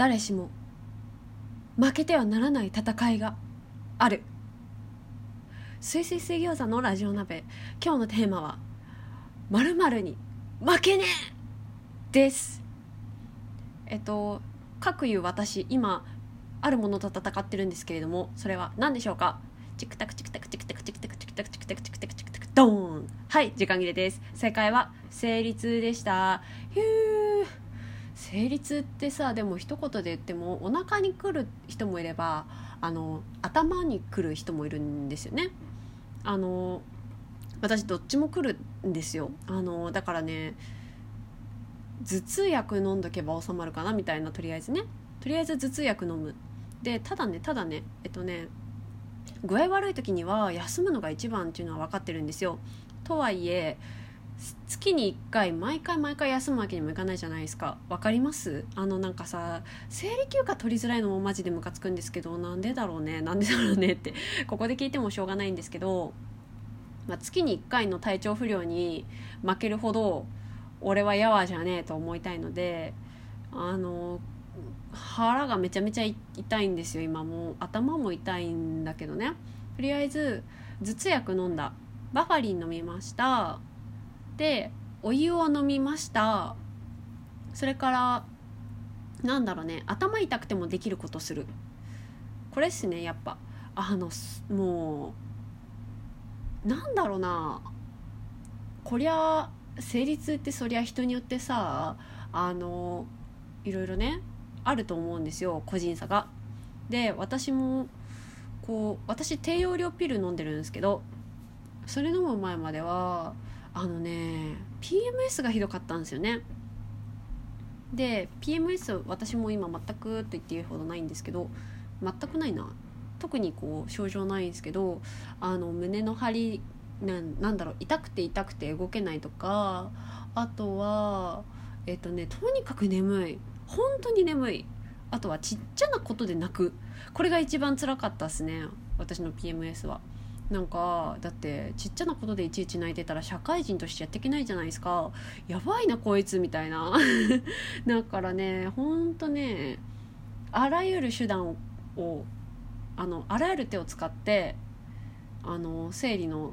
誰しも負けてはならない戦いがある。すいすい水餃子のラジオ鍋。今日のテーマは「まるに負けねえ!」です。えっとかくいう私今あるものと戦ってるんですけれどもそれは何でしょうか？チクタクチクタクチクタクチクタクチクタクチクタクチクタクチクタクドーン。はい時間切れです。正解は成立でした。ヒュー。成立ってさでも一言で言ってもお腹に来る人もいればあの頭に来る人もいるんですよね。あの私どっちも来るんですよ。あのだからね頭痛薬飲んどけば収まるかなみたいなとりあえずね。とりあえず頭痛薬飲む。でただねただねえっとね具合悪い時には休むのが一番っていうのは分かってるんですよ。とはいえ月に1回毎回毎回休むわけにもいかないじゃないですか。分かります？あのなんかさ生理休暇取りづらいのもマジでムカつくんですけどなんでだろうね？なんでだろうねってここで聞いてもしょうがないんですけど、まあ、月に1回の体調不良に負けるほど俺はやわじゃねえと思いたいのであの腹がめちゃめちゃ痛いんですよ今も。う頭も痛いんだけどね。とりあえず頭痛薬飲んだ。バファリン飲みました。でお湯を飲みました。それからなんだろうね頭痛くてもできることする。これっすねやっぱ。あのもうなんだろうな。こりゃ生理痛ってそりゃ人によってさあのいろいろねあると思うんですよ個人差が。で私もこう私低用量ピル飲んでるんですけどそれ飲む前まではあのね PMS がひどかったんですよね。で PMS 私も今全くと言っていいほどないんですけど全くないな。特にこう症状ないんですけどあの胸の張りなんだろう痛くて痛くて動けないとかあとはえっ、とねとにかく眠い。本当に眠い。あとはちっちゃなことで泣く。これが一番辛かったっすね。私の PMS は。なんかだってちっちゃなことでいちいち泣いてたら社会人としてやっていけないじゃないですか。やばいなこいつみたいな。だからねほんとねあらゆる手段をあのあらゆる手を使ってあの生理の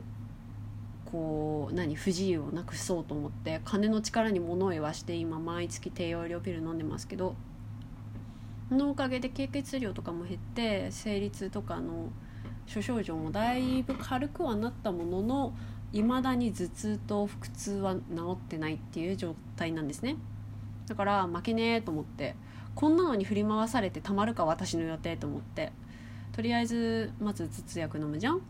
こう何不自由をなくそうと思って金の力に物を言わして今毎月低用量ピル飲んでますけどそのおかげで経血量とかも減って生理痛とかの諸症状もだいぶ軽くはなったもののいまだに頭痛と腹痛は治ってないっていう状態なんですね。だから負けねえと思ってこんなのに振り回されてたまるか私の予定と思ってとりあえずまず頭痛薬飲むじゃん。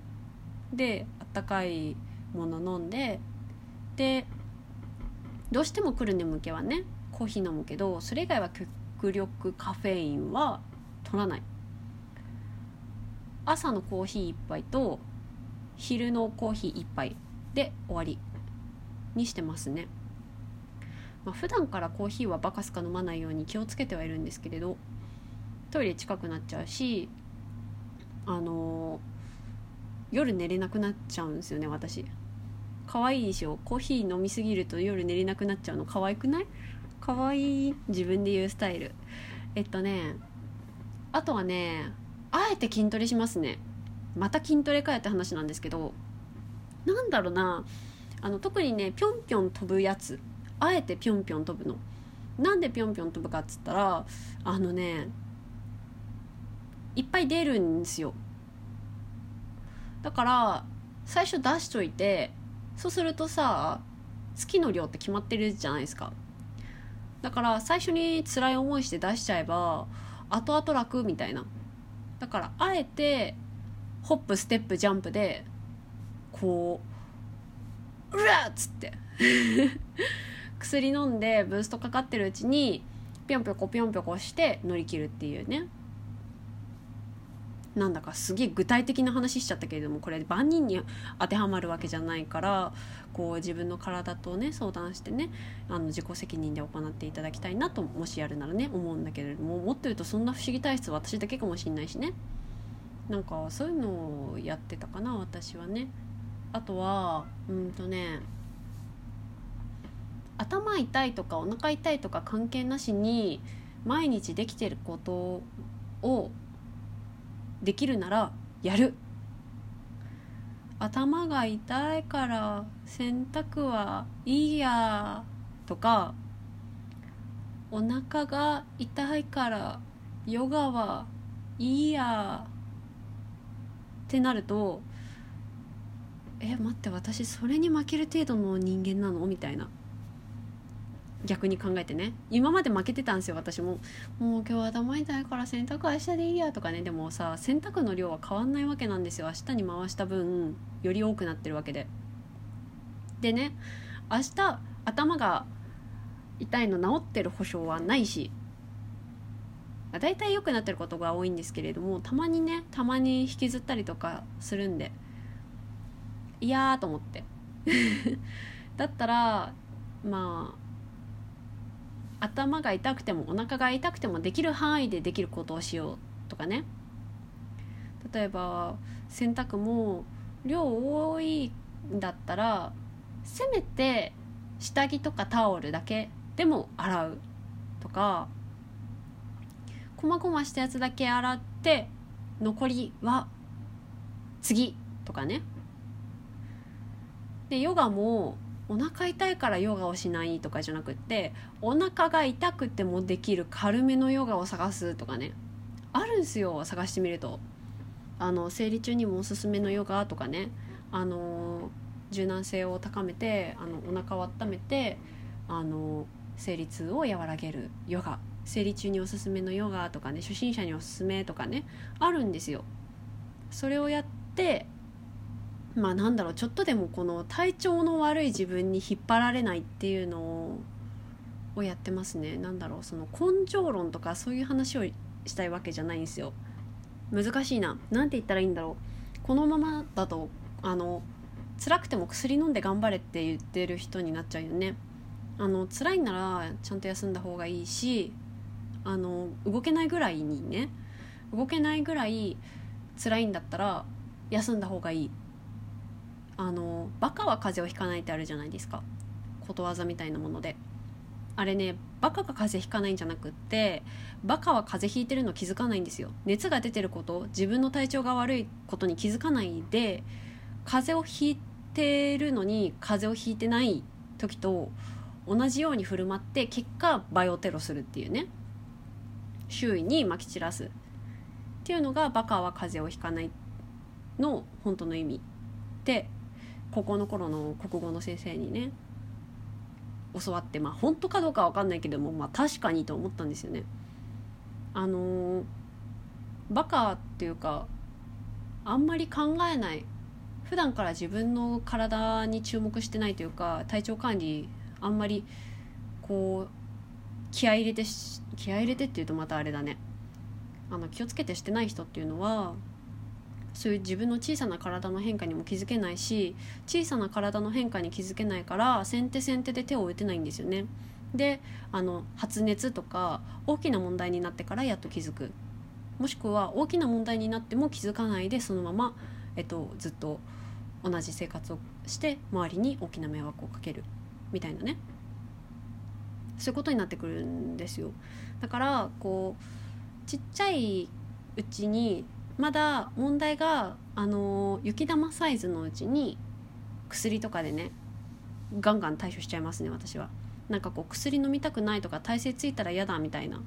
であったかいもの飲んででどうしても来る眠気はねコーヒー飲むけどそれ以外は極力カフェインは取らない。朝のコーヒー1杯と昼のコーヒー1杯で終わりにしてますね、まあ、普段からコーヒーはバカすか飲まないように気をつけてはいるんですけれどトイレ近くなっちゃうしあのー、夜寝れなくなっちゃうんですよね私。可愛いでしょ？コーヒー飲みすぎると夜寝れなくなっちゃうの可愛くない？可愛い自分で言うスタイル。えっとねあとはねあえて筋トレしますね。また筋トレかやって話なんですけどなんだろうな。あの特にねぴょんぴょん飛ぶやつ。あえてぴょんぴょん飛ぶの。なんでぴょんぴょん飛ぶかっつったらあのねいっぱい出るんですよ。だから最初出しといてそうするとさ月の量って決まってるじゃないですか。だから最初に辛い思いして出しちゃえば後々楽みたいな。だからあえてホップステップジャンプでこううわっつって。薬飲んでブーストかかってるうちにぴょんぴょこぴょんぴょこして乗り切るっていうね。なんだかすげえ具体的な話しちゃったけれどもこれ万人に当てはまるわけじゃないからこう自分の体とね相談してねあの自己責任で行っていただきたいなともしやるならね思うんだけれどももっと言うとそんな不思議体質は私だけかもしんないしね。なんかそういうのをやってたかな私はね。あとはうんとね頭痛いとかお腹痛いとか関係なしに毎日できてることをできるならやる。頭が痛いから洗濯はいいやとかお腹が痛いからヨガはいいやってなるとえ待って私それに負ける程度の人間なの？みたいな。逆に考えてね。今まで負けてたんですよ私も。もう今日頭痛いから洗濯明日でいいやとかね。でもさ洗濯の量は変わんないわけなんですよ。明日に回した分より多くなってるわけで。でね明日頭が痛いの治ってる保証はないし大体良くなってることが多いんですけれどもたまにねたまに引きずったりとかするんでいやーと思って。だったらまあ頭が痛くてもお腹が痛くてもできる範囲でできることをしようとかね。例えば洗濯も量多いんだったらせめて下着とかタオルだけでも洗うとかこまごましたやつだけ洗って残りは次とかね。でヨガもお腹痛いからヨガをしないとかじゃなくってお腹が痛くてもできる軽めのヨガを探すとかね。あるんすよ探してみると。あの生理中にもおすすめのヨガとかね。あの柔軟性を高めてあのお腹を温めてあの生理痛を和らげるヨガ。生理中におすすめのヨガとかね初心者におすすめとかねあるんですよ。それをやってまあなんだろうちょっとでもこの体調の悪い自分に引っ張られないっていうのをやってますね。なんだろうその根性論とかそういう話をしたいわけじゃないんですよ。難しいな。何て言ったらいいんだろう。このままだとあの辛くても薬飲んで頑張れって言ってる人になっちゃうよね。あの辛いならちゃんと休んだ方がいいしあの動けないぐらいにね。動けないぐらい辛いんだったら休んだ方がいい。あのバカは風邪をひかないってあるじゃないですか。ことわざみたいなもので。あれねバカが風邪ひかないんじゃなくってバカは風邪ひいてるの気づかないんですよ。熱が出てること自分の体調が悪いことに気づかないで風邪をひいてるのに風邪をひいてない時と同じように振る舞って結果バイオテロするっていうね。周囲にまき散らす。っていうのがバカは風邪をひかないの本当の意味。で高校の頃の国語の先生にね教わってまあ本当かどうかわかんないけどもまあ確かにと思ったんですよね。あのー、バカっていうかあんまり考えない普段から自分の体に注目してないというか体調管理あんまりこう気合い入れて気合い入れてっていうとまたあれだねあの気をつけてしてない人っていうのはそういう自分の小さな体の変化にも気づけないし小さな体の変化に気づけないから先手先手で手を打てないんですよね。であの発熱とか大きな問題になってからやっと気づく。もしくは大きな問題になっても気づかないでそのまま、えっと、ずっと同じ生活をして周りに大きな迷惑をかける。みたいなね。そういうことになってくるんですよ。だからこうちっちゃいうちにまだ問題があの雪玉サイズのうちに薬とかでねガンガン対処しちゃいますね私は。なんかこう薬飲みたくないとか耐性ついたら嫌だみたいな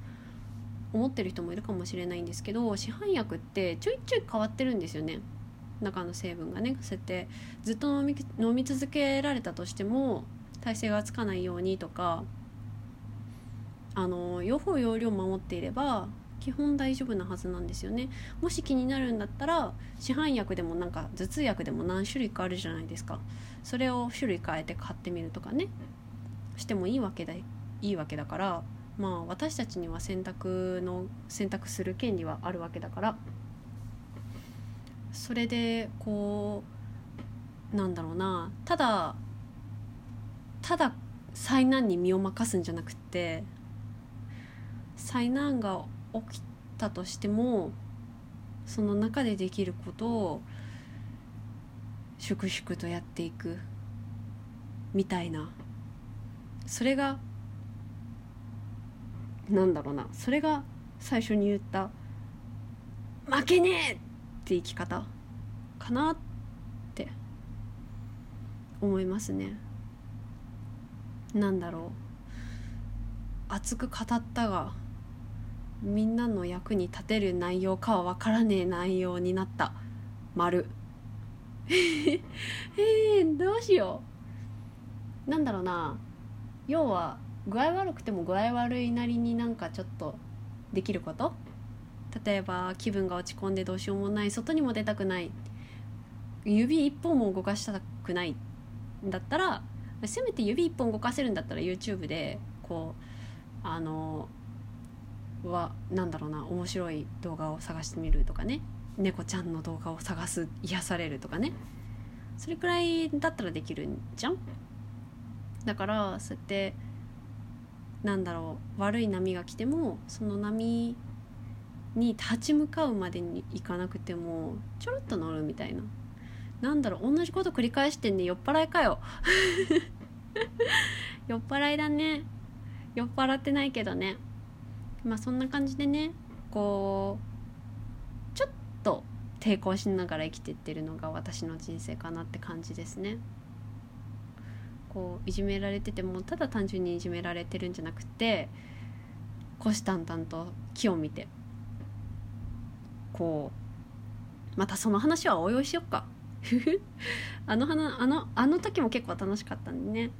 思ってる人もいるかもしれないんですけど市販薬ってちょいちょい変わってるんですよね。中の成分がねそうやってずっと飲み飲み続けられたとしても耐性がつかないようにとかあの用法用量守っていれば基本大丈夫なはずなんですよね。もし気になるんだったら市販薬でもなんか頭痛薬でも何種類かあるじゃないですか。それを種類変えて買ってみるとかね。してもいいわけだいいわけだからまあ私たちには選択の選択する権利はあるわけだから。それでこうなんだろうな。ただただ災難に身を任すんじゃなくて災難が起きたとしてもその中でできることを粛々とやっていくみたいな。それがなんだろうな。それが最初に言った「負けねえ!」って生き方かなって思いますね。なんだろう。熱く語ったがみんなの役に立てる内容かは分からねえ内容になった。丸。えー、どうしよう。なんだろうな。要は具合悪くても具合悪いなりになんかちょっとできること？例えば気分が落ち込んでどうしようもない。外にも出たくない。指一本も動かしたくない。だったらせめて指一本動かせるんだったら YouTube でこうあのはなんだろうな面白い動画を探してみるとかね。猫ちゃんの動画を探す癒されるとかね。それくらいだったらできるんじゃん？だからそうやってなんだろう悪い波が来てもその波に立ち向かうまでにいかなくてもちょろっと乗るみたいな。なんだろう同じこと繰り返してんね酔っ払いかよ。酔っ払いだね。酔っ払ってないけどね。まあそんな感じでねこうちょっと抵抗しながら生きてってるのが私の人生かなって感じですね。こういじめられててもただ単純にいじめられてるんじゃなくて虎視眈々と木を見てこうまたその話は応用しよっか あの花あのあの時も結構楽しかったんでね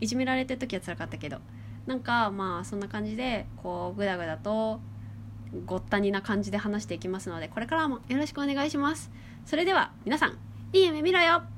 いじめられてる時は辛かったけどなんかまあそんな感じでこうグダグダとごったにな感じで話していきますのでこれからもよろしくお願いします。それでは皆さんいい夢見ろよ。